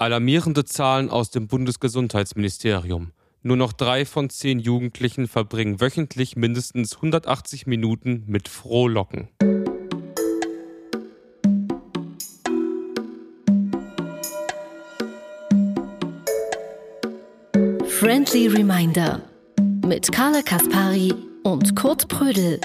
Alarmierende Zahlen aus dem Bundesgesundheitsministerium. Nur noch drei von zehn Jugendlichen verbringen wöchentlich mindestens 180 Minuten mit Frohlocken. Friendly Reminder mit Carla Kaspari und Kurt Prödel.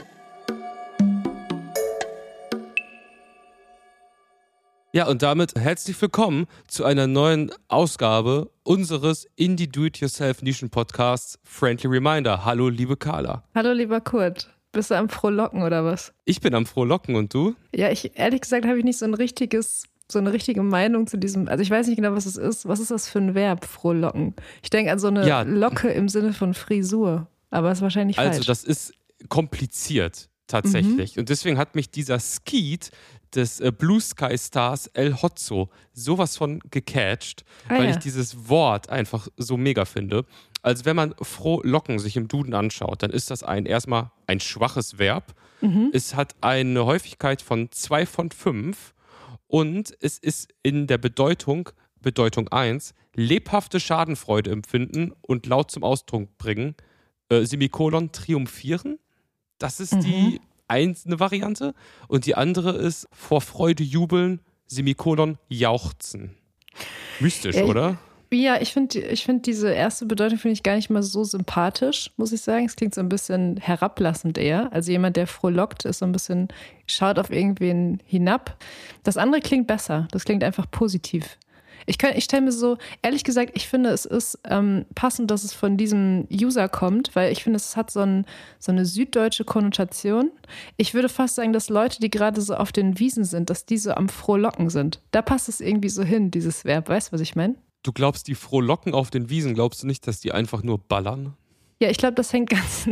Ja, und damit herzlich willkommen zu einer neuen Ausgabe unseres Indie Do-It-Yourself Nischen Podcasts Friendly Reminder. Hallo, liebe Carla. Hallo, lieber Kurt. Bist du am Frohlocken oder was? Ich bin am Frohlocken und du? Ja, ich ehrlich gesagt habe ich nicht so ein richtiges so eine richtige Meinung zu diesem, also ich weiß nicht genau, was es ist. Was ist das für ein Verb, frohlocken? Ich denke an so eine ja. Locke im Sinne von Frisur, aber ist wahrscheinlich also, falsch. Also das ist kompliziert tatsächlich. Mhm. Und deswegen hat mich dieser Skeet des äh, Blue Sky Stars El Hotzo sowas von gecatcht, ah, weil ja. ich dieses Wort einfach so mega finde. Also wenn man frohlocken sich im Duden anschaut, dann ist das ein erstmal ein schwaches Verb. Mhm. Es hat eine Häufigkeit von zwei von fünf und es ist in der Bedeutung, Bedeutung 1, lebhafte Schadenfreude empfinden und laut zum Ausdruck bringen, äh, Semikolon triumphieren. Das ist mhm. die eine Variante. Und die andere ist vor Freude jubeln, Semikolon jauchzen. Mystisch, ja, oder? Ja, ich finde ich find diese erste Bedeutung finde ich gar nicht mal so sympathisch, muss ich sagen. Es klingt so ein bisschen herablassend eher. Also jemand, der frohlockt, ist so ein bisschen, schaut auf irgendwen hinab. Das andere klingt besser. Das klingt einfach positiv. Ich, ich stelle mir so, ehrlich gesagt, ich finde, es ist ähm, passend, dass es von diesem User kommt, weil ich finde, es hat so, ein, so eine süddeutsche Konnotation. Ich würde fast sagen, dass Leute, die gerade so auf den Wiesen sind, dass die so am Frohlocken sind. Da passt es irgendwie so hin, dieses Verb. Weißt du, was ich meine? Du glaubst, die Frohlocken auf den Wiesen, glaubst du nicht, dass die einfach nur ballern? Ja, ich glaube, das hängt ganz,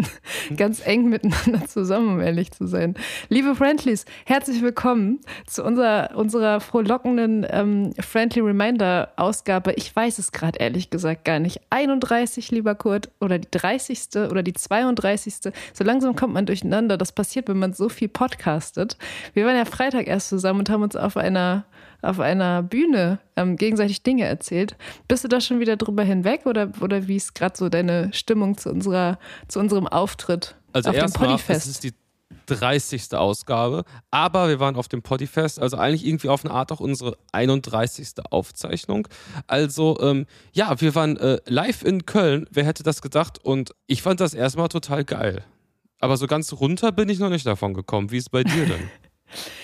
ganz eng miteinander zusammen, um ehrlich zu sein. Liebe Friendlies, herzlich willkommen zu unserer, unserer frohlockenden ähm, Friendly Reminder-Ausgabe. Ich weiß es gerade ehrlich gesagt gar nicht. 31, lieber Kurt, oder die 30. oder die 32. So langsam kommt man durcheinander. Das passiert, wenn man so viel podcastet. Wir waren ja Freitag erst zusammen und haben uns auf einer auf einer Bühne ähm, gegenseitig Dinge erzählt. Bist du da schon wieder drüber hinweg oder, oder wie ist gerade so deine Stimmung zu, unserer, zu unserem Auftritt also auf dem Podifest? Es ist die 30. Ausgabe, aber wir waren auf dem Podifest, also eigentlich irgendwie auf eine Art auch unsere 31. Aufzeichnung. Also ähm, ja, wir waren äh, live in Köln, wer hätte das gedacht? Und ich fand das erstmal total geil. Aber so ganz runter bin ich noch nicht davon gekommen. Wie ist es bei dir denn?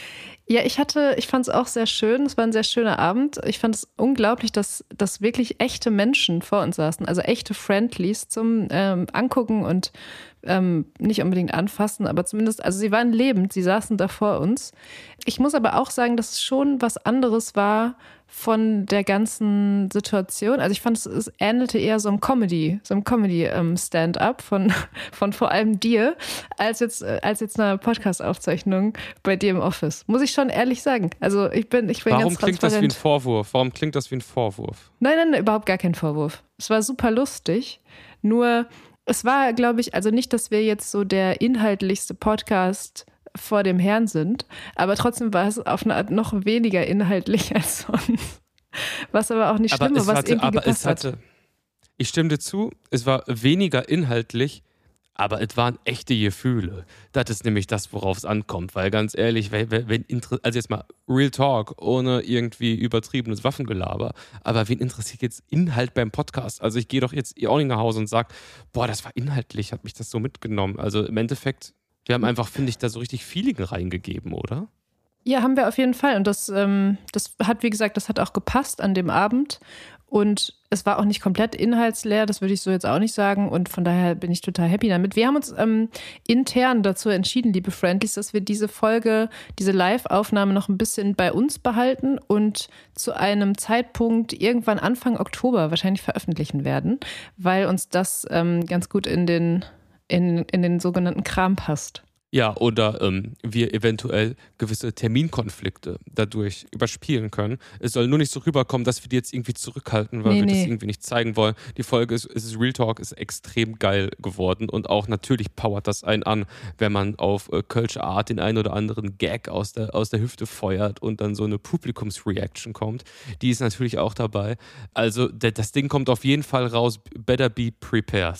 Ja, ich hatte, ich fand es auch sehr schön. Es war ein sehr schöner Abend. Ich fand es unglaublich, dass, dass wirklich echte Menschen vor uns saßen, also echte Friendlies zum ähm, Angucken und ähm, nicht unbedingt anfassen, aber zumindest, also sie waren lebend, sie saßen da vor uns. Ich muss aber auch sagen, dass es schon was anderes war von der ganzen Situation. Also ich fand, es, es ähnelte eher so einem Comedy, so einem Comedy-Stand-up ähm, von, von vor allem dir, als jetzt, äh, als jetzt eine Podcast-Aufzeichnung bei dir im Office. Muss ich schon ehrlich sagen. Also ich bin, ich bin Warum ganz klingt das wie ein Vorwurf? Warum klingt das wie ein Vorwurf? Nein, nein, nein, überhaupt gar kein Vorwurf. Es war super lustig. Nur es war, glaube ich, also nicht, dass wir jetzt so der inhaltlichste Podcast vor dem Herrn sind, aber trotzdem war es auf eine Art noch weniger inhaltlich als sonst. Was aber auch nicht schlimm war, was hatte, irgendwie aber gepasst es hatte, Ich stimme dir zu, es war weniger inhaltlich, aber es waren echte Gefühle. Das ist nämlich das, worauf es ankommt. Weil ganz ehrlich, wenn, wenn, also jetzt mal Real Talk, ohne irgendwie übertriebenes Waffengelaber, aber wen interessiert jetzt Inhalt beim Podcast? Also ich gehe doch jetzt auch nicht nach Hause und sage, boah, das war inhaltlich, hat mich das so mitgenommen. Also im Endeffekt, wir haben einfach, finde ich, da so richtig Feeling reingegeben, oder? Ja, haben wir auf jeden Fall. Und das, ähm, das hat, wie gesagt, das hat auch gepasst an dem Abend. Und es war auch nicht komplett inhaltsleer, das würde ich so jetzt auch nicht sagen. Und von daher bin ich total happy damit. Wir haben uns ähm, intern dazu entschieden, liebe Friendlies, dass wir diese Folge, diese Live-Aufnahme noch ein bisschen bei uns behalten und zu einem Zeitpunkt irgendwann Anfang Oktober wahrscheinlich veröffentlichen werden, weil uns das ähm, ganz gut in den, in, in den sogenannten Kram passt. Ja, oder ähm, wir eventuell gewisse Terminkonflikte dadurch überspielen können. Es soll nur nicht so rüberkommen, dass wir die jetzt irgendwie zurückhalten, weil nee, wir nee. das irgendwie nicht zeigen wollen. Die Folge ist, ist Real Talk ist extrem geil geworden und auch natürlich powert das einen an, wenn man auf äh, Kölsche Art den einen oder anderen Gag aus der, aus der Hüfte feuert und dann so eine Publikumsreaction kommt. Die ist natürlich auch dabei. Also das Ding kommt auf jeden Fall raus. Better be prepared.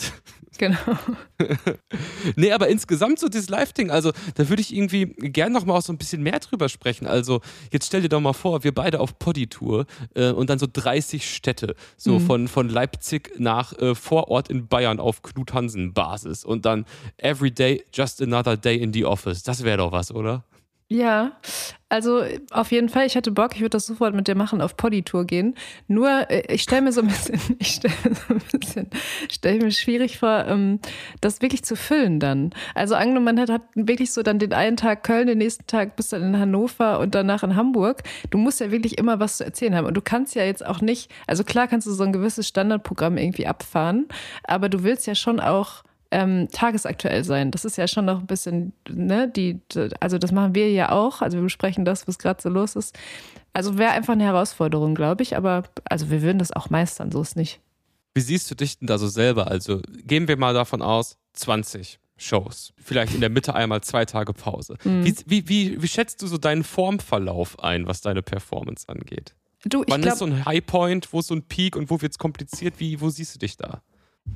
Genau. nee, aber insgesamt so dieses Live-Ding, also da würde ich irgendwie gern noch mal auch so ein bisschen mehr drüber sprechen. Also jetzt stell dir doch mal vor, wir beide auf Poddy-Tour äh, und dann so 30 Städte, so mhm. von, von Leipzig nach äh, Vorort in Bayern auf Knut Hansen-Basis und dann every day, just another day in the office. Das wäre doch was, oder? Ja, also auf jeden Fall, ich hätte Bock, ich würde das sofort mit dir machen, auf Poddy-Tour gehen. Nur, äh, ich stelle mir so ein bisschen, ich stelle mir so ein bisschen, stelle mir schwierig vor, ähm, das wirklich zu füllen dann. Also angenommen, man hat, hat wirklich so dann den einen Tag Köln, den nächsten Tag bist dann in Hannover und danach in Hamburg. Du musst ja wirklich immer was zu erzählen haben. Und du kannst ja jetzt auch nicht, also klar kannst du so ein gewisses Standardprogramm irgendwie abfahren, aber du willst ja schon auch ähm, tagesaktuell sein. Das ist ja schon noch ein bisschen, ne, die, also das machen wir ja auch. Also wir besprechen das, was gerade so los ist. Also wäre einfach eine Herausforderung, glaube ich, aber also wir würden das auch meistern, so ist nicht. Wie siehst du dich denn da so selber? Also gehen wir mal davon aus, 20 Shows. Vielleicht in der Mitte einmal zwei Tage Pause. Mhm. Wie, wie, wie, wie schätzt du so deinen Formverlauf ein, was deine Performance angeht? Du, Wann glaub, ist so ein Highpoint, wo ist so ein Peak und wo wird es kompliziert? Wie, wo siehst du dich da?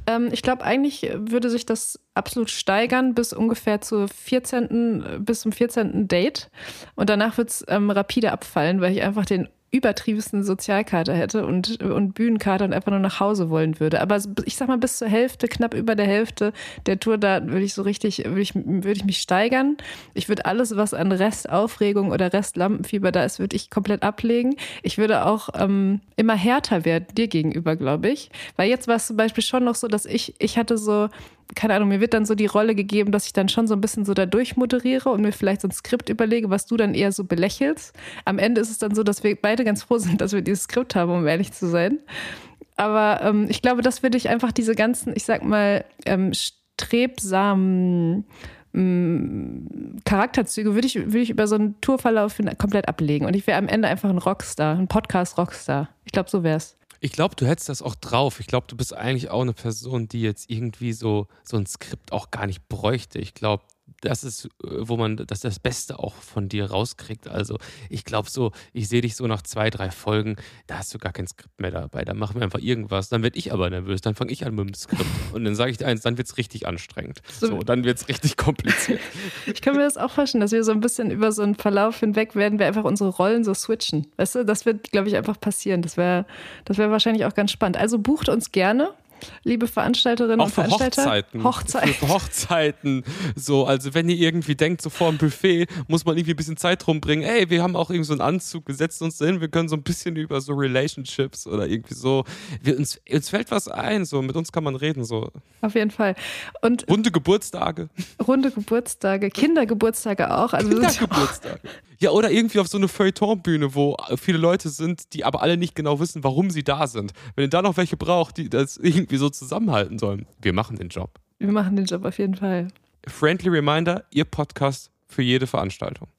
Ähm, ich glaube, eigentlich würde sich das absolut steigern bis ungefähr zur 14., bis zum 14. Date. Und danach wird es ähm, rapide abfallen, weil ich einfach den übertriebensten Sozialkater hätte und, und Bühnenkater und einfach nur nach Hause wollen würde. Aber ich sag mal, bis zur Hälfte, knapp über der Hälfte der Tour, da würde ich so richtig, würde ich, würde ich mich steigern. Ich würde alles, was an Restaufregung oder Restlampenfieber da ist, würde ich komplett ablegen. Ich würde auch ähm, immer härter werden dir gegenüber, glaube ich. Weil jetzt war es zum Beispiel schon noch so, dass ich, ich hatte so, keine Ahnung, mir wird dann so die Rolle gegeben, dass ich dann schon so ein bisschen so da durchmoderiere und mir vielleicht so ein Skript überlege, was du dann eher so belächelst. Am Ende ist es dann so, dass wir beide ganz froh sind, dass wir dieses Skript haben, um ehrlich zu sein. Aber ähm, ich glaube, das würde ich einfach diese ganzen, ich sag mal, ähm, strebsamen ähm, Charakterzüge würde ich, würde ich über so einen Tourverlauf komplett ablegen. Und ich wäre am Ende einfach ein Rockstar, ein Podcast-Rockstar. Ich glaube, so wäre es. Ich glaube, du hättest das auch drauf. Ich glaube, du bist eigentlich auch eine Person, die jetzt irgendwie so, so ein Skript auch gar nicht bräuchte. Ich glaube, das ist, äh, wo man das, das Beste auch von dir rauskriegt. Also ich glaube so, ich sehe dich so nach zwei, drei Folgen, da hast du gar kein Skript mehr dabei. Da machen wir einfach irgendwas. Dann werde ich aber nervös. Dann fange ich an mit dem Skript. Und dann sage ich dir eins, dann wird es richtig anstrengend. So, so dann wird es richtig kompliziert. Ich kann mir das auch vorstellen, dass wir so ein bisschen über so einen Verlauf hinweg werden wir einfach unsere Rollen so switchen. Weißt du, das wird, glaube ich, einfach passieren. Das wäre das wär wahrscheinlich auch ganz spannend. Also bucht uns gerne liebe Veranstalterinnen Auch und Veranstalter. Hochzeiten. Hochzeiten. Für Hochzeiten. So, also wenn ihr irgendwie denkt, so vor dem Buffet muss man irgendwie ein bisschen Zeit rumbringen. Ey, wir haben auch irgendwie so einen Anzug, wir setzen uns hin, wir können so ein bisschen über so Relationships oder irgendwie so. Wir, uns, uns fällt was ein, so mit uns kann man reden. so. Auf jeden Fall. Und runde Geburtstage. Runde Geburtstage, Kindergeburtstage auch. Also Kindergeburtstage. Ja, oder irgendwie auf so eine Feuilletonbühne, wo viele Leute sind, die aber alle nicht genau wissen, warum sie da sind. Wenn ihr da noch welche braucht, die das irgendwie so zusammenhalten sollen, wir machen den Job. Wir machen den Job auf jeden Fall. Friendly Reminder, ihr Podcast für jede Veranstaltung.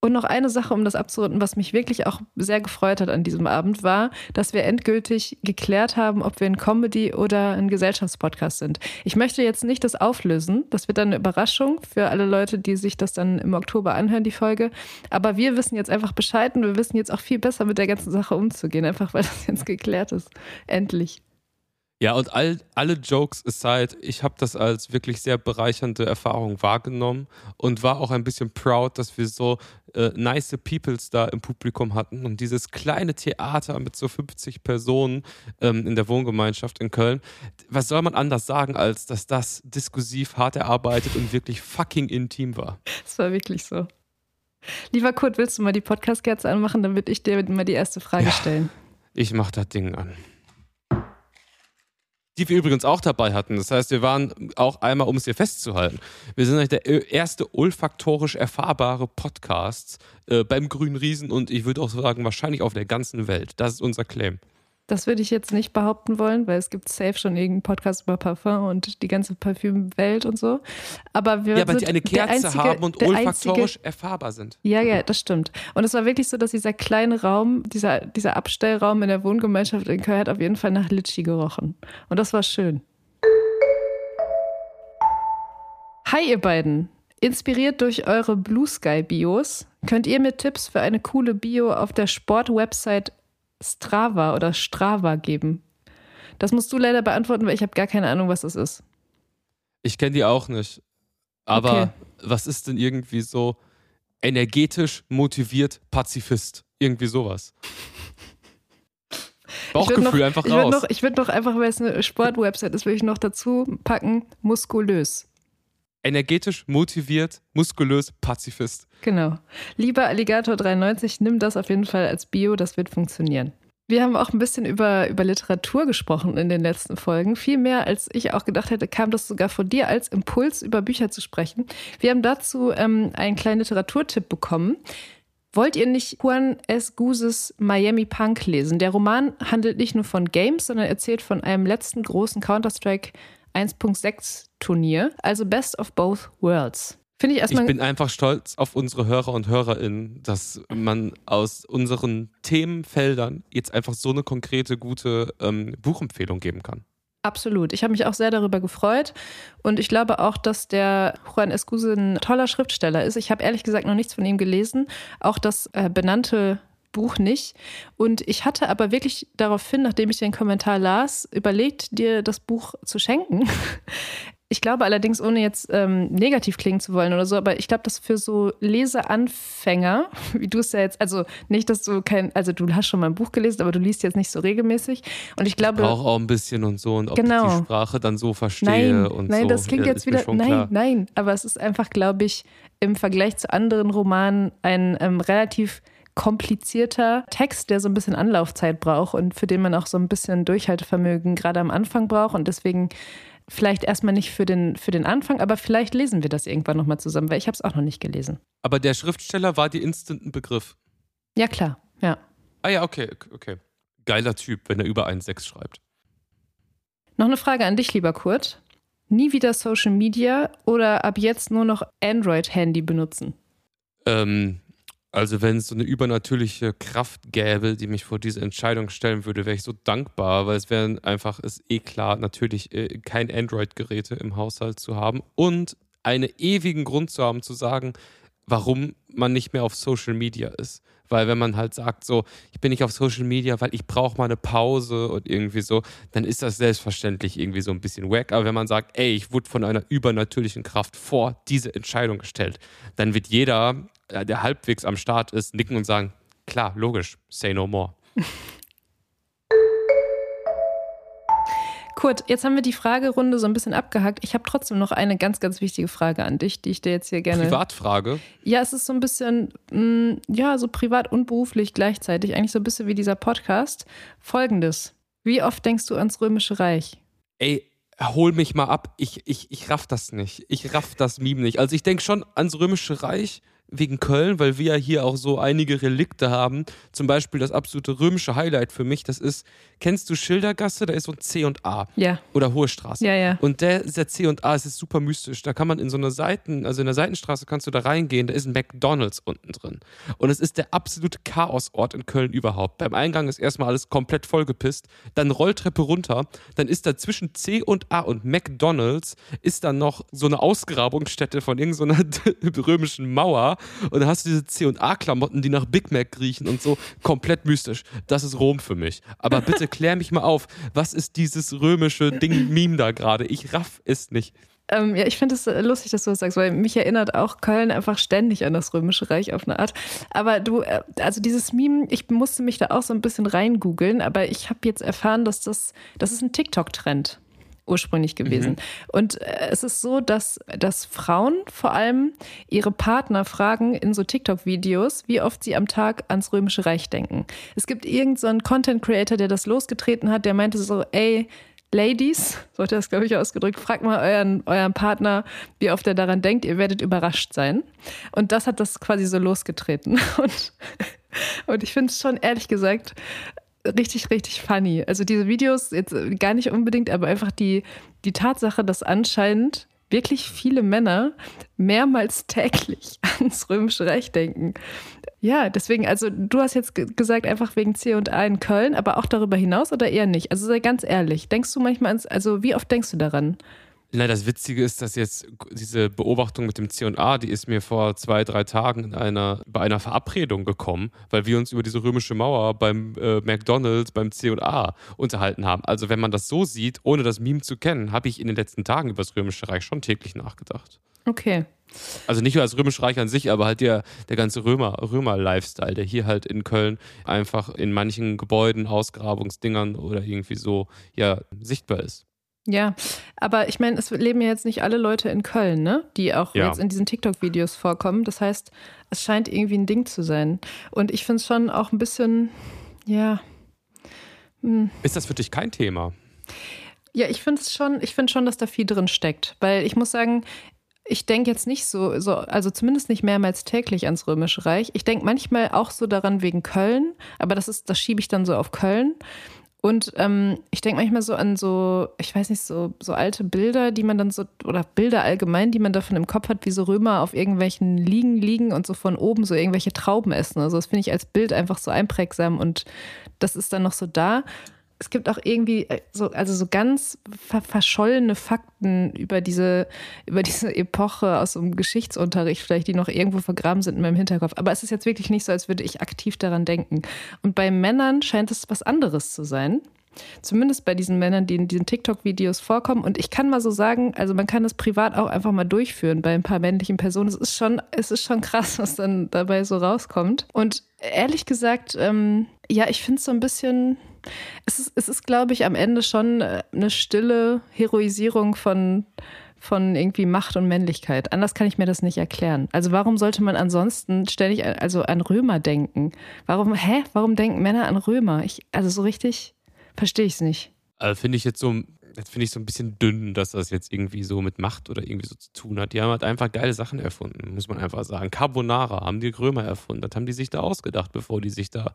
Und noch eine Sache, um das abzurunden, was mich wirklich auch sehr gefreut hat an diesem Abend, war, dass wir endgültig geklärt haben, ob wir ein Comedy- oder ein Gesellschaftspodcast sind. Ich möchte jetzt nicht das auflösen. Das wird dann eine Überraschung für alle Leute, die sich das dann im Oktober anhören, die Folge. Aber wir wissen jetzt einfach Bescheid und wir wissen jetzt auch viel besser mit der ganzen Sache umzugehen, einfach weil das jetzt geklärt ist. Endlich. Ja, und all, alle Jokes aside, ich habe das als wirklich sehr bereichernde Erfahrung wahrgenommen und war auch ein bisschen proud, dass wir so äh, nice Peoples da im Publikum hatten und dieses kleine Theater mit so 50 Personen ähm, in der Wohngemeinschaft in Köln. Was soll man anders sagen, als dass das diskursiv hart erarbeitet und wirklich fucking intim war? Es war wirklich so. Lieber Kurt, willst du mal die Podcast-Kerze anmachen, würde ich dir mal die erste Frage ja, stellen. Ich mach das Ding an die wir übrigens auch dabei hatten. Das heißt, wir waren auch einmal, um es hier festzuhalten, wir sind der erste olfaktorisch erfahrbare Podcast äh, beim Grünen Riesen und ich würde auch sagen, wahrscheinlich auf der ganzen Welt. Das ist unser Claim. Das würde ich jetzt nicht behaupten wollen, weil es gibt safe schon irgendeinen Podcast über Parfum und die ganze Parfümwelt und so. Aber wir ja, weil die eine Kerze einzige, haben und olfaktorisch einzige, erfahrbar sind. Ja, ja, das stimmt. Und es war wirklich so, dass dieser kleine Raum, dieser, dieser Abstellraum in der Wohngemeinschaft in Köln hat auf jeden Fall nach Litschi gerochen. Und das war schön. Hi, ihr beiden. Inspiriert durch eure Blue Sky Bios könnt ihr mir Tipps für eine coole Bio auf der Sportwebsite Strava oder Strava geben? Das musst du leider beantworten, weil ich habe gar keine Ahnung, was das ist. Ich kenne die auch nicht. Aber okay. was ist denn irgendwie so energetisch motiviert Pazifist? Irgendwie sowas. Bauchgefühl noch, einfach ich raus. Noch, ich würde noch einfach, weil es eine Sportwebsite ist, würde ich noch dazu packen, muskulös energetisch, motiviert, muskulös, Pazifist. Genau. Lieber Alligator 93, nimm das auf jeden Fall als Bio, das wird funktionieren. Wir haben auch ein bisschen über, über Literatur gesprochen in den letzten Folgen. Viel mehr, als ich auch gedacht hätte, kam das sogar von dir als Impuls, über Bücher zu sprechen. Wir haben dazu ähm, einen kleinen Literaturtipp bekommen. Wollt ihr nicht Juan S. Guzes Miami Punk lesen? Der Roman handelt nicht nur von Games, sondern erzählt von einem letzten großen Counter-Strike 1.6 Turnier, also Best of Both Worlds. Finde ich erstmal. Ich bin einfach stolz auf unsere Hörer und Hörerinnen, dass man aus unseren Themenfeldern jetzt einfach so eine konkrete, gute ähm, Buchempfehlung geben kann. Absolut. Ich habe mich auch sehr darüber gefreut. Und ich glaube auch, dass der Juan Escuse ein toller Schriftsteller ist. Ich habe ehrlich gesagt noch nichts von ihm gelesen. Auch das äh, benannte Buch nicht. Und ich hatte aber wirklich daraufhin, nachdem ich den Kommentar las, überlegt, dir das Buch zu schenken. Ich glaube allerdings, ohne jetzt ähm, negativ klingen zu wollen oder so, aber ich glaube, dass für so Leseanfänger, wie du es ja jetzt, also nicht, dass du kein, also du hast schon mal ein Buch gelesen, aber du liest jetzt nicht so regelmäßig. Und ich glaube. Ich brauche auch ein bisschen und so und ob genau. ich die Sprache dann so verstehe nein, und nein, so. Nein, das klingt ja, jetzt wieder. Nein, klar. nein, aber es ist einfach, glaube ich, im Vergleich zu anderen Romanen ein ähm, relativ komplizierter Text, der so ein bisschen Anlaufzeit braucht und für den man auch so ein bisschen Durchhaltevermögen gerade am Anfang braucht. Und deswegen vielleicht erstmal nicht für den, für den Anfang, aber vielleicht lesen wir das irgendwann nochmal zusammen, weil ich habe es auch noch nicht gelesen. Aber der Schriftsteller war dir instant ein Begriff. Ja, klar, ja. Ah ja, okay, okay. Geiler Typ, wenn er über 1,6 schreibt. Noch eine Frage an dich, lieber Kurt. Nie wieder Social Media oder ab jetzt nur noch Android-Handy benutzen? Ähm, also wenn es so eine übernatürliche Kraft gäbe, die mich vor diese Entscheidung stellen würde, wäre ich so dankbar, weil es wäre einfach, ist eh klar, natürlich äh, kein Android-Geräte im Haushalt zu haben und einen ewigen Grund zu haben, zu sagen, warum man nicht mehr auf Social Media ist. Weil wenn man halt sagt, so, ich bin nicht auf Social Media, weil ich brauche mal eine Pause und irgendwie so, dann ist das selbstverständlich irgendwie so ein bisschen wack. Aber wenn man sagt, ey, ich wurde von einer übernatürlichen Kraft vor diese Entscheidung gestellt, dann wird jeder, der halbwegs am Start ist, nicken und sagen, klar, logisch, say no more. Kurt, jetzt haben wir die Fragerunde so ein bisschen abgehakt. Ich habe trotzdem noch eine ganz, ganz wichtige Frage an dich, die ich dir jetzt hier gerne. Privatfrage? Ja, es ist so ein bisschen, mh, mm, ja, so privat und beruflich gleichzeitig. Eigentlich so ein bisschen wie dieser Podcast. Folgendes: Wie oft denkst du ans Römische Reich? Ey, hol mich mal ab. Ich, ich, ich raff das nicht. Ich raff das Meme nicht. Also, ich denke schon ans Römische Reich wegen Köln, weil wir ja hier auch so einige Relikte haben. Zum Beispiel das absolute römische Highlight für mich, das ist, kennst du Schildergasse? Da ist so ein C und A. Ja. Oder Hohe Straße. Ja, ja. Und der, der C und A, es ist super mystisch. Da kann man in so einer Seiten, also in der Seitenstraße kannst du da reingehen, da ist ein McDonalds unten drin. Und es ist der absolute Chaosort in Köln überhaupt. Beim Eingang ist erstmal alles komplett vollgepisst, dann Rolltreppe runter, dann ist da zwischen C und A und McDonalds ist dann noch so eine Ausgrabungsstätte von irgendeiner so römischen Mauer und dann hast du diese C&A-Klamotten, die nach Big Mac riechen und so. Komplett mystisch. Das ist Rom für mich. Aber bitte klär mich mal auf. Was ist dieses römische Ding, Meme da gerade? Ich raff es nicht. Ähm, ja, ich finde es lustig, dass du das sagst, weil mich erinnert auch Köln einfach ständig an das Römische Reich auf eine Art. Aber du, äh, also dieses Meme, ich musste mich da auch so ein bisschen reingoogeln, aber ich habe jetzt erfahren, dass das, das ist ein TikTok-Trend ursprünglich gewesen. Mhm. Und äh, es ist so, dass, dass Frauen vor allem ihre Partner fragen in so TikTok-Videos, wie oft sie am Tag ans Römische Reich denken. Es gibt irgendeinen so Content-Creator, der das losgetreten hat, der meinte so, ey, Ladies, so hat er das, glaube ich, ausgedrückt, fragt mal euren, euren Partner, wie oft er daran denkt, ihr werdet überrascht sein. Und das hat das quasi so losgetreten. Und, und ich finde es schon, ehrlich gesagt, richtig, richtig funny. Also diese Videos jetzt gar nicht unbedingt, aber einfach die, die Tatsache, dass anscheinend wirklich viele Männer mehrmals täglich ans Römische Reich denken. Ja, deswegen, also du hast jetzt gesagt, einfach wegen C und A in Köln, aber auch darüber hinaus oder eher nicht? Also sei ganz ehrlich, denkst du manchmal ans, also wie oft denkst du daran? Na, das Witzige ist, dass jetzt diese Beobachtung mit dem C&A, die ist mir vor zwei, drei Tagen in einer, bei einer Verabredung gekommen, weil wir uns über diese römische Mauer beim äh, McDonalds, beim C&A unterhalten haben. Also wenn man das so sieht, ohne das Meme zu kennen, habe ich in den letzten Tagen über das Römische Reich schon täglich nachgedacht. Okay. Also nicht nur das Römische Reich an sich, aber halt der, der ganze Römer, Römer-Lifestyle, der hier halt in Köln einfach in manchen Gebäuden, Ausgrabungsdingern oder irgendwie so ja sichtbar ist. Ja, aber ich meine, es leben ja jetzt nicht alle Leute in Köln, ne? Die auch ja. jetzt in diesen TikTok-Videos vorkommen. Das heißt, es scheint irgendwie ein Ding zu sein. Und ich finde es schon auch ein bisschen, ja. Hm. Ist das für dich kein Thema? Ja, ich finde es schon, ich finde schon, dass da viel drin steckt. Weil ich muss sagen, ich denke jetzt nicht so, so, also zumindest nicht mehrmals täglich ans Römische Reich. Ich denke manchmal auch so daran wegen Köln, aber das ist, das schiebe ich dann so auf Köln. Und ähm, ich denke manchmal so an so, ich weiß nicht, so, so alte Bilder, die man dann so, oder Bilder allgemein, die man davon im Kopf hat, wie so Römer auf irgendwelchen Liegen liegen und so von oben so irgendwelche Trauben essen. Also das finde ich als Bild einfach so einprägsam und das ist dann noch so da es gibt auch irgendwie äh, so, also so ganz ver verschollene Fakten über diese, über diese Epoche aus dem Geschichtsunterricht, vielleicht die noch irgendwo vergraben sind in meinem Hinterkopf. Aber es ist jetzt wirklich nicht so, als würde ich aktiv daran denken. Und bei Männern scheint es was anderes zu sein. Zumindest bei diesen Männern, die in diesen TikTok-Videos vorkommen. Und ich kann mal so sagen, also man kann das privat auch einfach mal durchführen bei ein paar männlichen Personen. Es ist schon, es ist schon krass, was dann dabei so rauskommt. Und ehrlich gesagt, ähm, ja, ich finde es so ein bisschen es ist, es ist, glaube ich, am Ende schon äh, eine stille Heroisierung von, von irgendwie Macht und Männlichkeit. Anders kann ich mir das nicht erklären. Also warum sollte man ansonsten ständig also an Römer denken? Warum, hä? Warum denken Männer an Römer? Ich, also so richtig verstehe ich es nicht. Also finde ich jetzt so, jetzt finde ich so ein bisschen dünn, dass das jetzt irgendwie so mit Macht oder irgendwie so zu tun hat. Die haben halt einfach geile Sachen erfunden, muss man einfach sagen. Carbonara haben die Römer erfunden. Das haben die sich da ausgedacht, bevor die sich da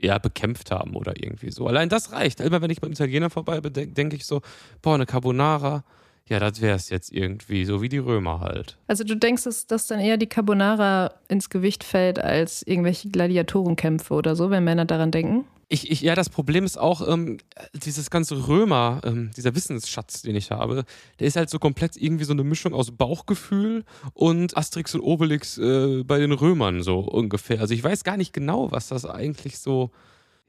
ja, bekämpft haben oder irgendwie so. Allein das reicht. Immer wenn ich beim Italiener vorbei bin, denke ich so, boah, eine Carbonara, ja, das wäre es jetzt irgendwie, so wie die Römer halt. Also du denkst, dass, dass dann eher die Carbonara ins Gewicht fällt als irgendwelche Gladiatorenkämpfe oder so, wenn Männer daran denken? Ich, ich, ja, das Problem ist auch, ähm, dieses ganze Römer, ähm, dieser Wissensschatz, den ich habe, der ist halt so komplett irgendwie so eine Mischung aus Bauchgefühl und Asterix und Obelix äh, bei den Römern so ungefähr. Also ich weiß gar nicht genau, was das eigentlich so,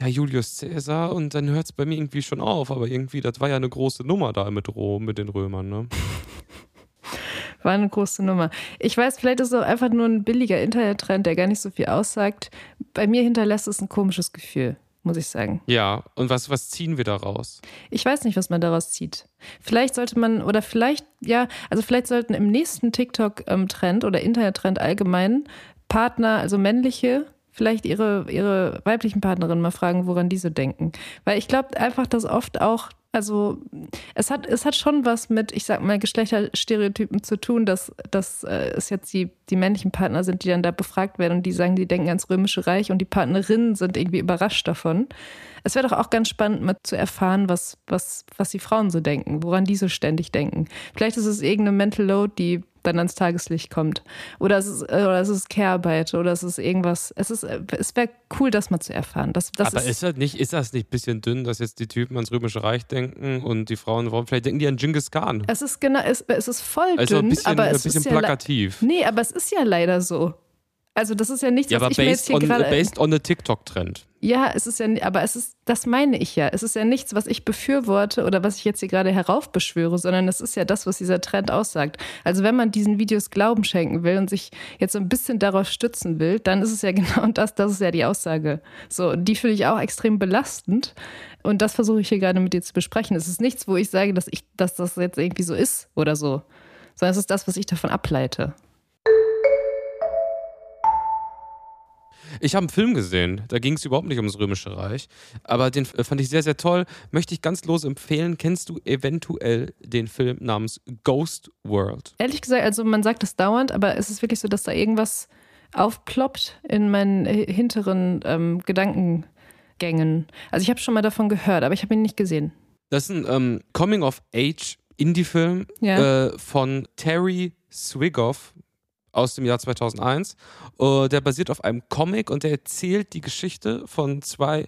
ja, Julius Caesar und dann hört es bei mir irgendwie schon auf, aber irgendwie, das war ja eine große Nummer da mit Rom, mit den Römern, ne? War eine große Nummer. Ich weiß, vielleicht ist es auch einfach nur ein billiger Internettrend, der gar nicht so viel aussagt. Bei mir hinterlässt es ein komisches Gefühl muss ich sagen. Ja, und was, was ziehen wir daraus? Ich weiß nicht, was man daraus zieht. Vielleicht sollte man, oder vielleicht, ja, also vielleicht sollten im nächsten TikTok-Trend oder Internet-Trend allgemein Partner, also männliche, vielleicht ihre, ihre weiblichen Partnerinnen mal fragen, woran diese denken. Weil ich glaube einfach, dass oft auch also es hat, es hat schon was mit, ich sag mal, Geschlechterstereotypen zu tun, dass, dass äh, es jetzt die, die männlichen Partner sind, die dann da befragt werden und die sagen, die denken ans Römische Reich und die Partnerinnen sind irgendwie überrascht davon. Es wäre doch auch ganz spannend, mal zu erfahren, was, was, was die Frauen so denken, woran die so ständig denken. Vielleicht ist es irgendeine Mental Load, die dann ans Tageslicht kommt. Oder es ist, äh, oder es ist Care-Arbeit oder es ist irgendwas. Es, ist, es wäre cool, das mal zu erfahren. Das, das Aber ist, ist, das nicht, ist das nicht ein bisschen dünn, dass jetzt die Typen ans Römische Reich denken und die Frauen, vielleicht denken die an Genghis Khan? Es ist genau, es, es ist voll also dünn, bisschen, aber es bisschen ist plakativ. Ja, nee, aber es ist ja leider so. Also das ist ja nichts, ja, was aber ich mir jetzt hier on, gerade... Based on the TikTok-Trend. Ja, es ist ja, aber es ist, das meine ich ja. Es ist ja nichts, was ich befürworte oder was ich jetzt hier gerade heraufbeschwöre, sondern es ist ja das, was dieser Trend aussagt. Also wenn man diesen Videos Glauben schenken will und sich jetzt so ein bisschen darauf stützen will, dann ist es ja genau das, das ist ja die Aussage. So, die finde ich auch extrem belastend. Und das versuche ich hier gerade mit dir zu besprechen. Es ist nichts, wo ich sage, dass ich, dass das jetzt irgendwie so ist oder so. Sondern es ist das, was ich davon ableite. Ich habe einen Film gesehen, da ging es überhaupt nicht ums Römische Reich, aber den fand ich sehr, sehr toll. Möchte ich ganz los empfehlen. Kennst du eventuell den Film namens Ghost World? Ehrlich gesagt, also man sagt es dauernd, aber es ist wirklich so, dass da irgendwas aufploppt in meinen hinteren ähm, Gedanken. Gängen. Also ich habe schon mal davon gehört, aber ich habe ihn nicht gesehen. Das ist ein ähm, Coming-of-Age-Indie-Film ja. äh, von Terry Swigoff aus dem Jahr 2001. Uh, der basiert auf einem Comic und der erzählt die Geschichte von zwei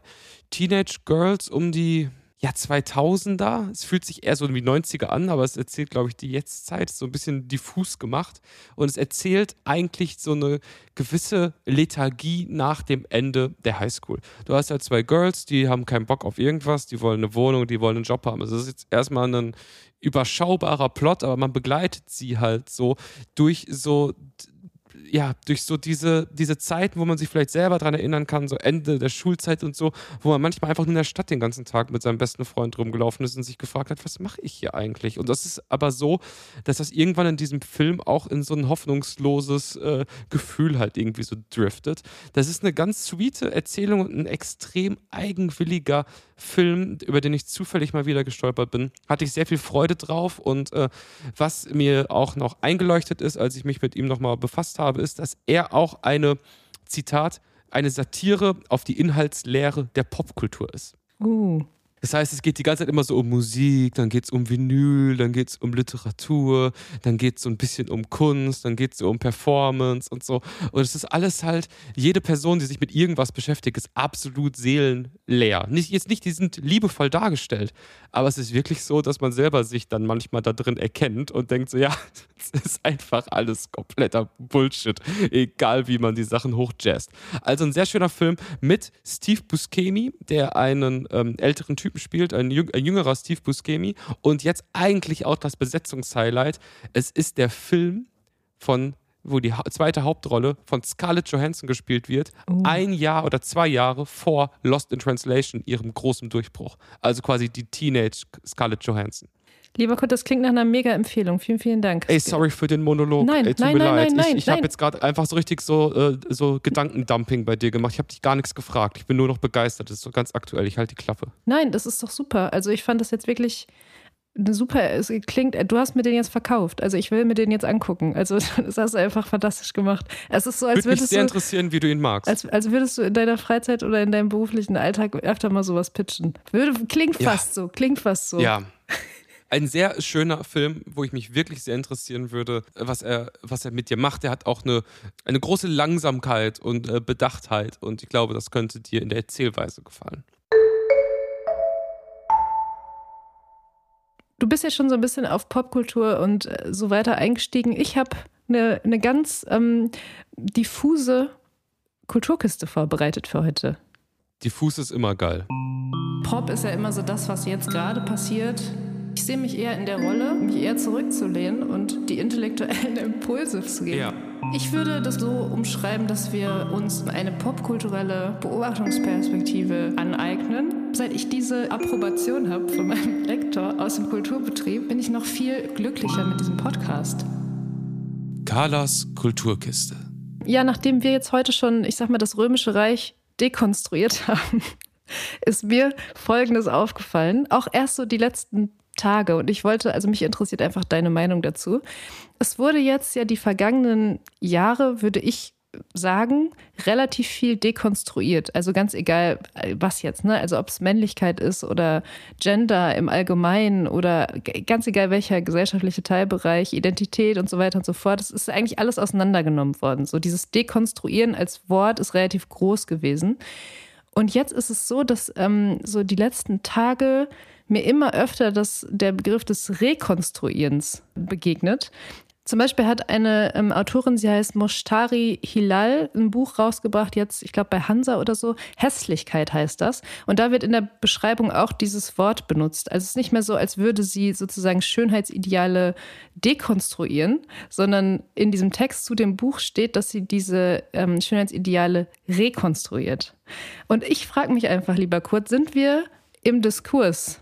Teenage Girls um die ja, 2000er. Es fühlt sich eher so wie 90er an, aber es erzählt, glaube ich, die Jetztzeit. So ein bisschen diffus gemacht. Und es erzählt eigentlich so eine gewisse Lethargie nach dem Ende der Highschool. Du hast halt zwei Girls, die haben keinen Bock auf irgendwas, die wollen eine Wohnung, die wollen einen Job haben. Also, das ist jetzt erstmal ein überschaubarer Plot, aber man begleitet sie halt so durch so ja, durch so diese, diese Zeiten, wo man sich vielleicht selber daran erinnern kann, so Ende der Schulzeit und so, wo man manchmal einfach nur in der Stadt den ganzen Tag mit seinem besten Freund rumgelaufen ist und sich gefragt hat, was mache ich hier eigentlich? Und das ist aber so, dass das irgendwann in diesem Film auch in so ein hoffnungsloses äh, Gefühl halt irgendwie so driftet. Das ist eine ganz sweete Erzählung und ein extrem eigenwilliger Film, über den ich zufällig mal wieder gestolpert bin. Hatte ich sehr viel Freude drauf und äh, was mir auch noch eingeleuchtet ist, als ich mich mit ihm nochmal befasst habe, ist, dass er auch eine, Zitat, eine Satire auf die Inhaltslehre der Popkultur ist. Uh. Das heißt, es geht die ganze Zeit immer so um Musik, dann geht es um Vinyl, dann geht es um Literatur, dann geht es so ein bisschen um Kunst, dann geht es so um Performance und so. Und es ist alles halt, jede Person, die sich mit irgendwas beschäftigt, ist absolut seelenleer. Nicht, jetzt nicht, die sind liebevoll dargestellt, aber es ist wirklich so, dass man selber sich dann manchmal da drin erkennt und denkt so, ja, es ist einfach alles kompletter Bullshit, egal wie man die Sachen hochjazzt. Also ein sehr schöner Film mit Steve Buscemi, der einen ähm, älteren Typ Typen spielt, ein, jüng, ein jüngerer Steve Buscemi. Und jetzt eigentlich auch das Besetzungshighlight. Es ist der Film von wo die zweite Hauptrolle von Scarlett Johansson gespielt wird, uh. ein Jahr oder zwei Jahre vor Lost in Translation, ihrem großen Durchbruch. Also quasi die Teenage Scarlett Johansson. Lieber Kurt, das klingt nach einer mega Empfehlung. Vielen, vielen Dank. Ey, sorry für den Monolog. Nein, Ey, tut nein, mir nein, leid. nein. Ich, ich habe jetzt gerade einfach so richtig so, äh, so Gedankendumping bei dir gemacht. Ich habe dich gar nichts gefragt. Ich bin nur noch begeistert. Das ist so ganz aktuell. Ich halte die Klappe. Nein, das ist doch super. Also ich fand das jetzt wirklich eine super, es klingt, du hast mir den jetzt verkauft. Also ich will mir den jetzt angucken. Also das hast du einfach fantastisch gemacht. Es ist so, als Würde würdest mich sehr du, interessieren, wie du ihn magst. Als, als würdest du in deiner Freizeit oder in deinem beruflichen Alltag öfter mal sowas pitchen. Würde, klingt Ja. fast so, klingt fast so. Ja. Ein sehr schöner Film, wo ich mich wirklich sehr interessieren würde, was er, was er mit dir macht. Er hat auch eine, eine große Langsamkeit und äh, Bedachtheit und ich glaube, das könnte dir in der Erzählweise gefallen. Du bist ja schon so ein bisschen auf Popkultur und äh, so weiter eingestiegen. Ich habe eine, eine ganz ähm, diffuse Kulturkiste vorbereitet für heute. Diffus ist immer geil. Pop ist ja immer so das, was jetzt gerade passiert. Ich sehe mich eher in der Rolle, mich eher zurückzulehnen und die intellektuellen Impulse zu geben. Ja. Ich würde das so umschreiben, dass wir uns eine popkulturelle Beobachtungsperspektive aneignen. Seit ich diese Approbation habe von meinem Lektor aus dem Kulturbetrieb, bin ich noch viel glücklicher mit diesem Podcast. Carlas Kulturkiste. Ja, nachdem wir jetzt heute schon, ich sag mal, das Römische Reich dekonstruiert haben, ist mir Folgendes aufgefallen. Auch erst so die letzten Tage. Und ich wollte, also mich interessiert einfach deine Meinung dazu. Es wurde jetzt ja die vergangenen Jahre, würde ich sagen, relativ viel dekonstruiert. Also ganz egal, was jetzt, ne? Also ob es Männlichkeit ist oder Gender im Allgemeinen oder ganz egal welcher gesellschaftliche Teilbereich, Identität und so weiter und so fort. Es ist eigentlich alles auseinandergenommen worden. So dieses Dekonstruieren als Wort ist relativ groß gewesen. Und jetzt ist es so, dass ähm, so die letzten Tage mir immer öfter das, der Begriff des Rekonstruierens begegnet. Zum Beispiel hat eine ähm, Autorin, sie heißt Moshtari Hilal, ein Buch rausgebracht, jetzt, ich glaube, bei Hansa oder so. Hässlichkeit heißt das. Und da wird in der Beschreibung auch dieses Wort benutzt. Also es ist nicht mehr so, als würde sie sozusagen Schönheitsideale dekonstruieren, sondern in diesem Text zu dem Buch steht, dass sie diese ähm, Schönheitsideale rekonstruiert. Und ich frage mich einfach, lieber Kurt, sind wir im Diskurs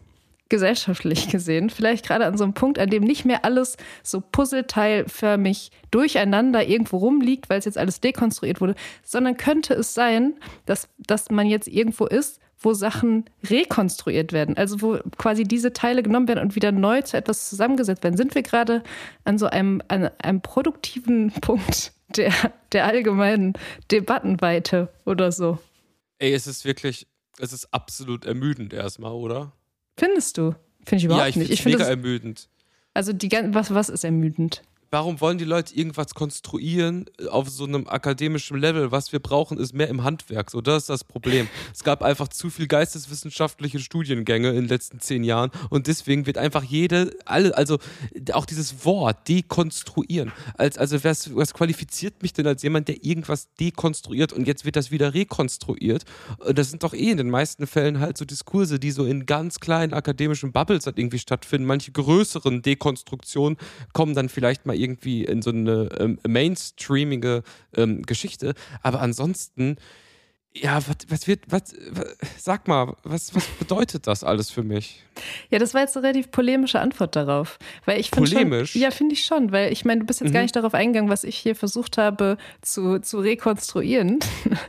gesellschaftlich gesehen, vielleicht gerade an so einem Punkt, an dem nicht mehr alles so puzzleteilförmig durcheinander irgendwo rumliegt, weil es jetzt alles dekonstruiert wurde, sondern könnte es sein, dass, dass man jetzt irgendwo ist, wo Sachen rekonstruiert werden, also wo quasi diese Teile genommen werden und wieder neu zu etwas zusammengesetzt werden. Sind wir gerade an so einem, an einem produktiven Punkt der, der allgemeinen Debattenweite oder so? Ey, es ist wirklich Es ist absolut ermüdend erstmal, oder? Findest du? Finde ich überhaupt ja, ich nicht. Ich finde es mega ermüdend. Also die was, was ist ermüdend? Warum wollen die Leute irgendwas konstruieren auf so einem akademischen Level? Was wir brauchen, ist mehr im Handwerk. So, das ist das Problem. Es gab einfach zu viel geisteswissenschaftliche Studiengänge in den letzten zehn Jahren und deswegen wird einfach jede, alle, also auch dieses Wort dekonstruieren. Als, also was, was qualifiziert mich denn als jemand, der irgendwas dekonstruiert und jetzt wird das wieder rekonstruiert? Und das sind doch eh in den meisten Fällen halt so Diskurse, die so in ganz kleinen akademischen Bubbles halt irgendwie stattfinden. Manche größeren Dekonstruktionen kommen dann vielleicht mal irgendwie in so eine ähm, mainstreamige ähm, Geschichte. Aber ansonsten, ja, was, was wird, was, was, sag mal, was, was bedeutet das alles für mich? Ja, das war jetzt eine relativ polemische Antwort darauf. Weil ich Polemisch? Schon, ja, finde ich schon, weil ich meine, du bist jetzt mhm. gar nicht darauf eingegangen, was ich hier versucht habe zu, zu rekonstruieren.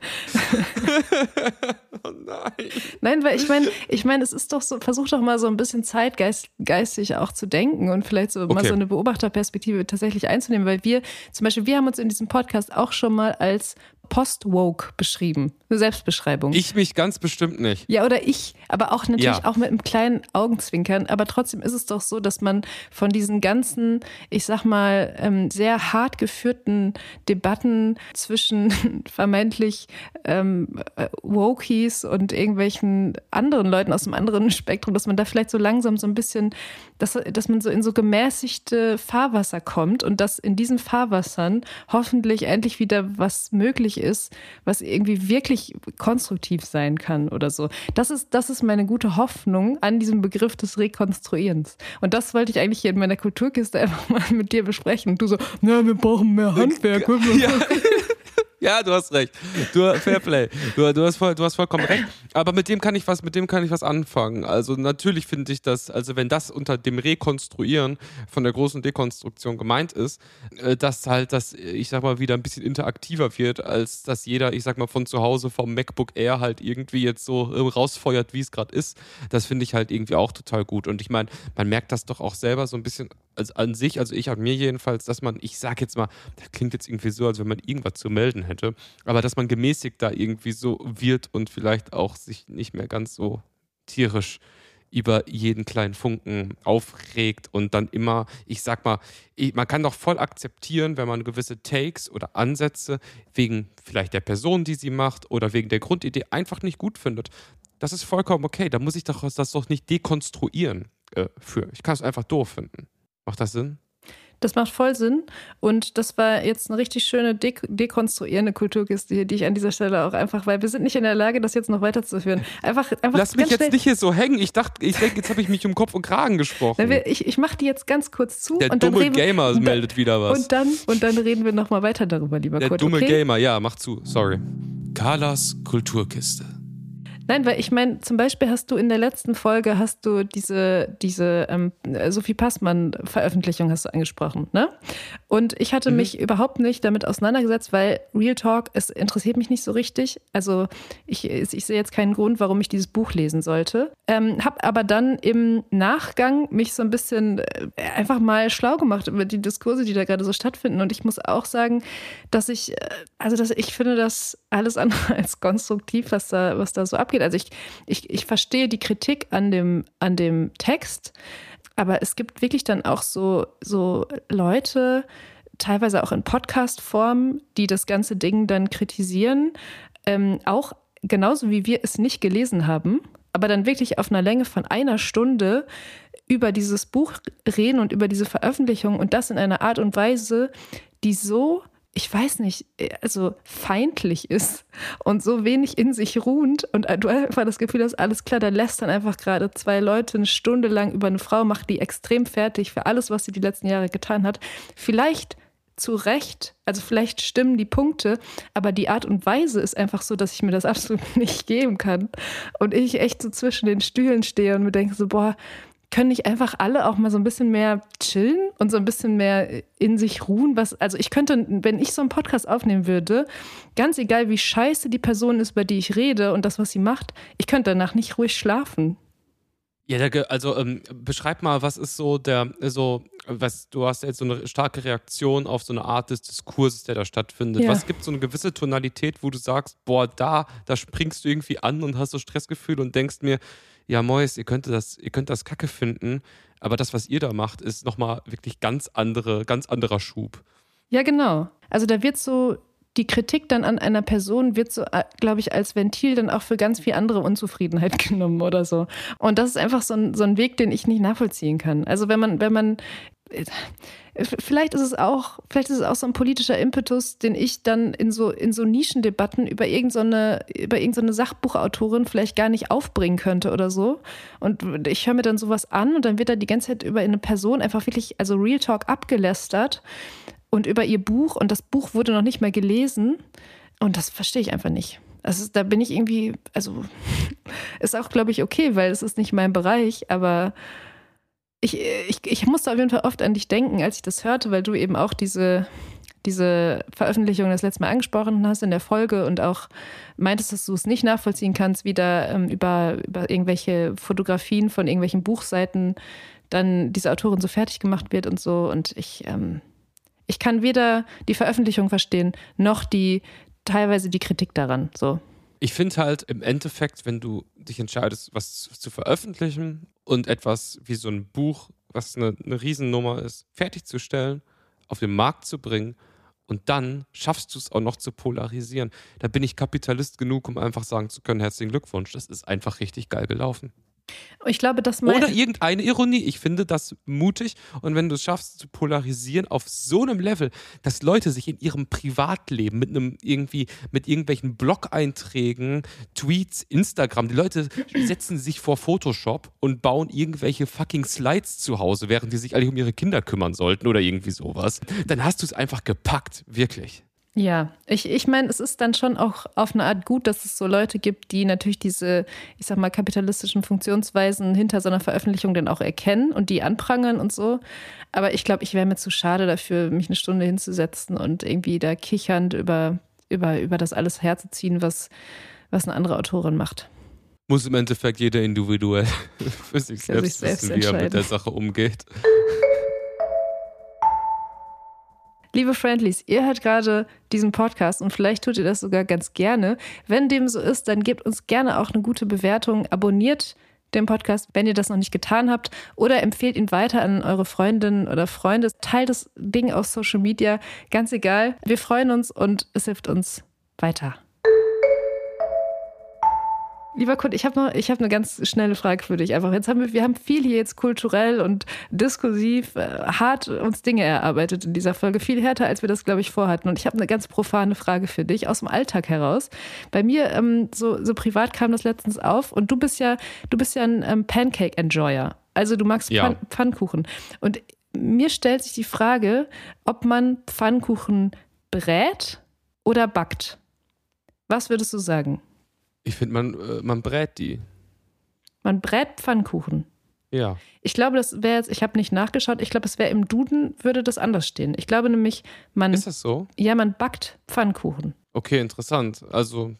oh nein. Nein, weil ich meine, ich meine, es ist doch so, versuch doch mal so ein bisschen zeitgeistig auch zu denken und vielleicht so okay. mal so eine Beobachterperspektive tatsächlich einzunehmen, weil wir, zum Beispiel, wir haben uns in diesem Podcast auch schon mal als Post-Woke beschrieben. Eine Selbstbeschreibung. Ich mich ganz bestimmt nicht. Ja, oder ich, aber auch natürlich ja. auch mit einem kleinen Augenzwinkern. Aber trotzdem ist es doch so, dass man von diesen ganzen, ich sag mal, ähm, sehr hart geführten Debatten zwischen vermeintlich ähm, äh, Wokies und irgendwelchen anderen Leuten aus einem anderen Spektrum, dass man da vielleicht so langsam so ein bisschen, dass, dass man so in so gemäßigte Fahrwasser kommt und dass in diesen Fahrwassern hoffentlich endlich wieder was möglich ist, was irgendwie wirklich konstruktiv sein kann oder so. Das ist, das ist meine gute Hoffnung an diesem Begriff des Rekonstruierens. Und das wollte ich eigentlich hier in meiner Kulturkiste einfach mal mit dir besprechen. Und du so, na, wir brauchen mehr Handwerk. Ja. Ja, du hast recht. Du, Fairplay. Du, du, hast voll, du hast vollkommen recht. Aber mit dem kann ich was, mit dem kann ich was anfangen. Also natürlich finde ich das, also wenn das unter dem Rekonstruieren von der großen Dekonstruktion gemeint ist, äh, dass halt das, ich sag mal, wieder ein bisschen interaktiver wird, als dass jeder, ich sag mal, von zu Hause vom MacBook Air halt irgendwie jetzt so äh, rausfeuert, wie es gerade ist. Das finde ich halt irgendwie auch total gut. Und ich meine, man merkt das doch auch selber so ein bisschen also an sich, also ich an mir jedenfalls, dass man, ich sag jetzt mal, das klingt jetzt irgendwie so, als wenn man irgendwas zu melden hätte, aber dass man gemäßigt da irgendwie so wird und vielleicht auch sich nicht mehr ganz so tierisch über jeden kleinen Funken aufregt und dann immer, ich sag mal, man kann doch voll akzeptieren, wenn man gewisse Takes oder Ansätze wegen vielleicht der Person, die sie macht oder wegen der Grundidee einfach nicht gut findet. Das ist vollkommen okay. Da muss ich doch das doch nicht dekonstruieren äh, für. Ich kann es einfach doof finden. Macht das Sinn? Das macht voll Sinn. Und das war jetzt eine richtig schöne de dekonstruierende Kulturkiste hier, die ich an dieser Stelle auch einfach, weil wir sind nicht in der Lage, das jetzt noch weiterzuführen. Einfach, einfach Lass mich jetzt nicht hier so hängen. Ich dachte, ich denke, jetzt habe ich mich um Kopf und Kragen gesprochen. Wir, ich ich mache die jetzt ganz kurz zu. Der dumme Gamer wir, meldet wieder was. Und dann, und dann reden wir nochmal weiter darüber, lieber Der Kurt. dumme okay? Gamer, ja, mach zu. Sorry. Carlas Kulturkiste. Nein, weil ich meine, zum Beispiel hast du in der letzten Folge hast du diese, diese ähm, Sophie Passmann-Veröffentlichung hast du angesprochen, ne? Und ich hatte mhm. mich überhaupt nicht damit auseinandergesetzt, weil Real Talk, es interessiert mich nicht so richtig. Also ich, ich sehe jetzt keinen Grund, warum ich dieses Buch lesen sollte. Ähm, hab aber dann im Nachgang mich so ein bisschen äh, einfach mal schlau gemacht über die Diskurse, die da gerade so stattfinden. Und ich muss auch sagen, dass ich, äh, also dass ich finde das alles andere als konstruktiv, was da, was da so abgeht. Also ich, ich, ich verstehe die Kritik an dem, an dem Text, aber es gibt wirklich dann auch so, so Leute, teilweise auch in Podcast-Form, die das ganze Ding dann kritisieren, ähm, auch genauso wie wir es nicht gelesen haben, aber dann wirklich auf einer Länge von einer Stunde über dieses Buch reden und über diese Veröffentlichung und das in einer Art und Weise, die so ich weiß nicht, also feindlich ist und so wenig in sich ruhend und du einfach das Gefühl hast, alles klar, da lässt dann einfach gerade zwei Leute eine Stunde lang über eine Frau, macht die extrem fertig für alles, was sie die letzten Jahre getan hat. Vielleicht zu Recht, also vielleicht stimmen die Punkte, aber die Art und Weise ist einfach so, dass ich mir das absolut nicht geben kann. Und ich echt so zwischen den Stühlen stehe und mir denke so, boah, können nicht einfach alle auch mal so ein bisschen mehr chillen und so ein bisschen mehr in sich ruhen? Was, also ich könnte, wenn ich so einen Podcast aufnehmen würde, ganz egal wie scheiße die Person ist, über die ich rede und das, was sie macht, ich könnte danach nicht ruhig schlafen. Ja, also ähm, beschreib mal, was ist so der, so, was, du hast jetzt so eine starke Reaktion auf so eine Art des Diskurses, der da stattfindet. Ja. Was gibt so eine gewisse Tonalität, wo du sagst, boah, da, da springst du irgendwie an und hast so Stressgefühl und denkst mir, ja, Mois, ihr könnt das, ihr könnt das Kacke finden, aber das, was ihr da macht, ist nochmal wirklich ganz andere, ganz anderer Schub. Ja, genau. Also da wird so die Kritik dann an einer Person wird so, äh, glaube ich, als Ventil dann auch für ganz viel andere Unzufriedenheit genommen oder so. Und das ist einfach so ein, so ein Weg, den ich nicht nachvollziehen kann. Also wenn man, wenn man Vielleicht ist es auch, vielleicht ist es auch so ein politischer Impetus, den ich dann in so, in so Nischendebatten über irgendeine, über irgendeine Sachbuchautorin vielleicht gar nicht aufbringen könnte oder so. Und ich höre mir dann sowas an und dann wird da die ganze Zeit über eine Person einfach wirklich, also Real Talk abgelästert und über ihr Buch und das Buch wurde noch nicht mal gelesen und das verstehe ich einfach nicht. Also da bin ich irgendwie, also ist auch, glaube ich, okay, weil es ist nicht mein Bereich, aber ich, ich, ich musste auf jeden Fall oft an dich denken, als ich das hörte, weil du eben auch diese, diese Veröffentlichung das letzte Mal angesprochen hast in der Folge und auch meintest, dass du es nicht nachvollziehen kannst, wie da ähm, über, über irgendwelche Fotografien von irgendwelchen Buchseiten dann diese Autorin so fertig gemacht wird und so. Und ich, ähm, ich kann weder die Veröffentlichung verstehen, noch die teilweise die Kritik daran. So. Ich finde halt im Endeffekt, wenn du dich entscheidest, was zu veröffentlichen und etwas wie so ein Buch, was eine, eine Riesennummer ist, fertigzustellen, auf den Markt zu bringen und dann schaffst du es auch noch zu polarisieren. Da bin ich Kapitalist genug, um einfach sagen zu können, herzlichen Glückwunsch, das ist einfach richtig geil gelaufen. Ich glaube, das Oder irgendeine Ironie. Ich finde das mutig. Und wenn du es schaffst, zu polarisieren auf so einem Level, dass Leute sich in ihrem Privatleben mit einem irgendwie, mit irgendwelchen Blog-Einträgen, Tweets, Instagram, die Leute setzen sich vor Photoshop und bauen irgendwelche fucking Slides zu Hause, während die sich alle um ihre Kinder kümmern sollten oder irgendwie sowas. Dann hast du es einfach gepackt. Wirklich. Ja, ich, ich meine, es ist dann schon auch auf eine Art gut, dass es so Leute gibt, die natürlich diese, ich sag mal, kapitalistischen Funktionsweisen hinter so einer Veröffentlichung dann auch erkennen und die anprangern und so. Aber ich glaube, ich wäre mir zu schade dafür, mich eine Stunde hinzusetzen und irgendwie da kichernd über, über, über das alles herzuziehen, was, was eine andere Autorin macht. Muss im Endeffekt jeder individuell für sich selbst, sich selbst wissen, wie er mit der Sache umgeht. Liebe Friendlies, ihr hört gerade diesen Podcast und vielleicht tut ihr das sogar ganz gerne. Wenn dem so ist, dann gebt uns gerne auch eine gute Bewertung, abonniert den Podcast, wenn ihr das noch nicht getan habt, oder empfehlt ihn weiter an eure Freundinnen oder Freunde. Teilt das Ding auf Social Media, ganz egal. Wir freuen uns und es hilft uns weiter. Lieber Kurt, ich habe noch, ich habe eine ganz schnelle Frage für dich. Einfach jetzt haben wir, wir haben viel hier jetzt kulturell und diskursiv äh, hart uns Dinge erarbeitet in dieser Folge, viel härter als wir das, glaube ich, vorhatten. Und ich habe eine ganz profane Frage für dich aus dem Alltag heraus. Bei mir ähm, so, so privat kam das letztens auf und du bist ja, du bist ja ein ähm, Pancake-Enjoyer. Also du magst ja. Pfann Pfannkuchen. Und mir stellt sich die Frage, ob man Pfannkuchen brät oder backt. Was würdest du sagen? Ich finde, man, äh, man brät die. Man brät Pfannkuchen. Ja. Ich glaube, das wäre jetzt, ich habe nicht nachgeschaut, ich glaube, es wäre im Duden, würde das anders stehen. Ich glaube nämlich, man. Ist das so? Ja, man backt Pfannkuchen. Okay, interessant. Also,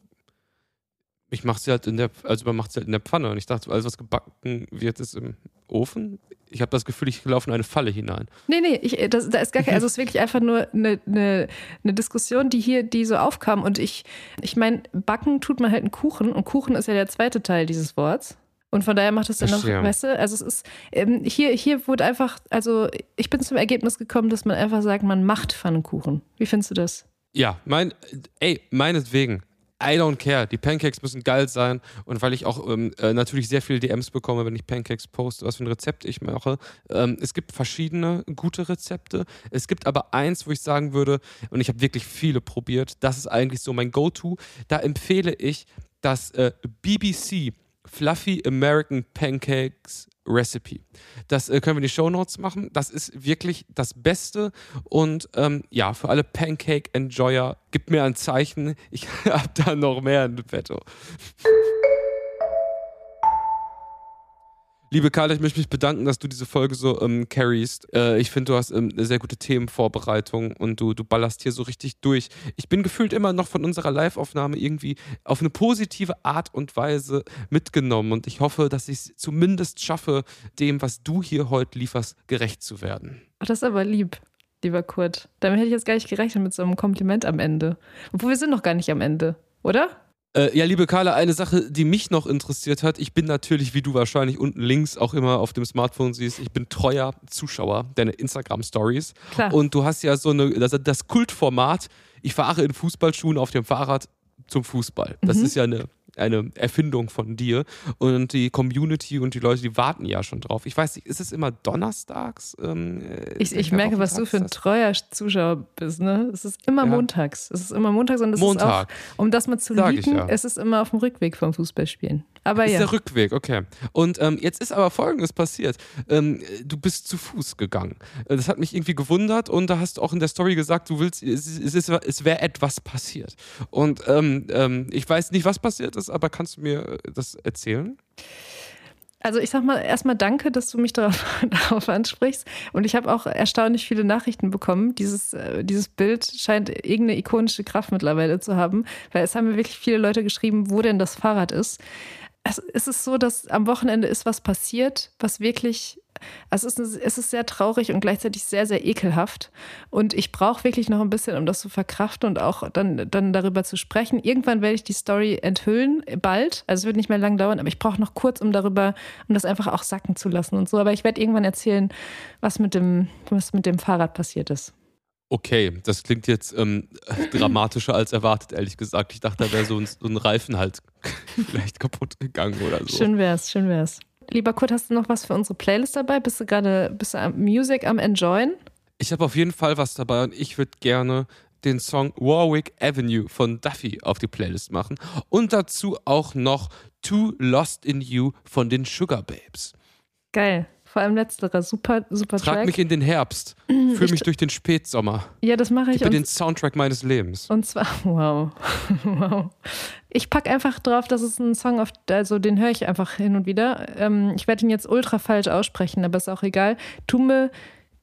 ich mache sie halt in der, also man macht sie halt in der Pfanne. Und ich dachte, alles, was gebacken wird, ist im Ofen. Ich habe das Gefühl, ich laufe in eine Falle hinein. Nee, nee, ich, das, da ist gar kein, also es ist wirklich einfach nur eine, eine, eine Diskussion, die hier, die so aufkam. Und ich, ich meine, backen tut man halt einen Kuchen und Kuchen ist ja der zweite Teil dieses Worts. Und von daher macht es dann noch, weißt du, also es ist, ähm, hier, hier wurde einfach, also ich bin zum Ergebnis gekommen, dass man einfach sagt, man macht Pfannkuchen. Wie findest du das? Ja, mein, ey, meinetwegen. I don't care. Die Pancakes müssen geil sein. Und weil ich auch ähm, äh, natürlich sehr viele DMs bekomme, wenn ich Pancakes poste, was für ein Rezept ich mache. Ähm, es gibt verschiedene gute Rezepte. Es gibt aber eins, wo ich sagen würde, und ich habe wirklich viele probiert, das ist eigentlich so mein Go-To. Da empfehle ich das äh, BBC Fluffy American Pancakes Recipe. Das äh, können wir in die Show Notes machen. Das ist wirklich das Beste. Und ähm, ja, für alle Pancake-Enjoyer, gib mir ein Zeichen. Ich habe da noch mehr in petto. Liebe Carla, ich möchte mich bedanken, dass du diese Folge so ähm, carriest. Äh, ich finde, du hast ähm, eine sehr gute Themenvorbereitung und du, du ballerst hier so richtig durch. Ich bin gefühlt immer noch von unserer Live-Aufnahme irgendwie auf eine positive Art und Weise mitgenommen und ich hoffe, dass ich es zumindest schaffe, dem, was du hier heute lieferst, gerecht zu werden. Ach, das ist aber lieb, lieber Kurt. Damit hätte ich jetzt gar nicht gerechnet mit so einem Kompliment am Ende. Obwohl wir sind noch gar nicht am Ende, oder? Äh, ja, liebe Carla, eine Sache, die mich noch interessiert hat. Ich bin natürlich, wie du wahrscheinlich unten links auch immer auf dem Smartphone siehst, ich bin treuer Zuschauer deiner Instagram-Stories. Und du hast ja so eine, das, das Kultformat, ich fahre in Fußballschuhen auf dem Fahrrad zum Fußball. Das mhm. ist ja eine eine Erfindung von dir. Und die Community und die Leute, die warten ja schon drauf. Ich weiß nicht, ist es immer donnerstags? Ähm, äh, ich, ich merke, was du für ein treuer Zuschauer bist. Ne? Es ist immer ja. montags. Es ist immer montags und es Montag. ist auch, um das mal zu liegen, ja. es ist immer auf dem Rückweg vom Fußballspielen. Aber ist ja. der Rückweg, okay. Und ähm, jetzt ist aber Folgendes passiert. Ähm, du bist zu Fuß gegangen. Das hat mich irgendwie gewundert und da hast du auch in der Story gesagt, du willst, es, es, es wäre etwas passiert. Und ähm, ähm, ich weiß nicht, was passiert ist, aber kannst du mir äh, das erzählen? Also ich sag mal erstmal danke, dass du mich darauf, darauf ansprichst. Und ich habe auch erstaunlich viele Nachrichten bekommen. Dieses, äh, dieses Bild scheint irgendeine ikonische Kraft mittlerweile zu haben, weil es haben mir wirklich viele Leute geschrieben, wo denn das Fahrrad ist es, es ist so, dass am Wochenende ist was passiert, was wirklich, also es ist, es ist sehr traurig und gleichzeitig sehr, sehr ekelhaft. Und ich brauche wirklich noch ein bisschen, um das zu verkraften und auch dann, dann darüber zu sprechen. Irgendwann werde ich die Story enthüllen, bald. Also es wird nicht mehr lang dauern, aber ich brauche noch kurz, um darüber, um das einfach auch sacken zu lassen und so. Aber ich werde irgendwann erzählen, was mit dem, was mit dem Fahrrad passiert ist. Okay, das klingt jetzt ähm, dramatischer als erwartet, ehrlich gesagt. Ich dachte, da wäre so so ein Reifen halt vielleicht kaputt gegangen oder so. Schön wär's, schön wär's. Lieber Kurt, hast du noch was für unsere Playlist dabei? Bist du gerade bist du am Music am Enjoyen? Ich habe auf jeden Fall was dabei und ich würde gerne den Song Warwick Avenue von Duffy auf die Playlist machen und dazu auch noch Too Lost in You von den Sugar Babes. Geil. Vor allem letzterer, super, super Trag Track. mich in den Herbst. Fühl mich durch den Spätsommer. Ja, das mache ich. Gib mir den Soundtrack meines Lebens. Und zwar, wow. wow. Ich packe einfach drauf, dass es ein Song, auf, also den höre ich einfach hin und wieder. Ähm, ich werde ihn jetzt ultra falsch aussprechen, aber ist auch egal. Tume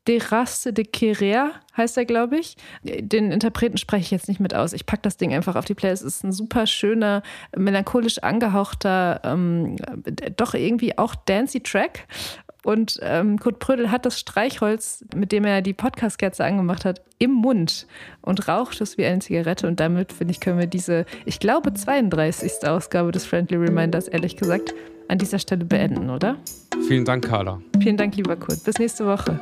de Rasse de Querer heißt er, glaube ich. Den Interpreten spreche ich jetzt nicht mit aus. Ich packe das Ding einfach auf die Playlist. Es ist ein super schöner, melancholisch angehauchter, ähm, doch irgendwie auch dancy Track. Und ähm, Kurt Prödel hat das Streichholz, mit dem er die Podcast-Kerze angemacht hat, im Mund und raucht es wie eine Zigarette. Und damit, finde ich, können wir diese, ich glaube, 32. Ausgabe des Friendly Reminders, ehrlich gesagt, an dieser Stelle beenden, oder? Vielen Dank, Carla. Vielen Dank, lieber Kurt. Bis nächste Woche.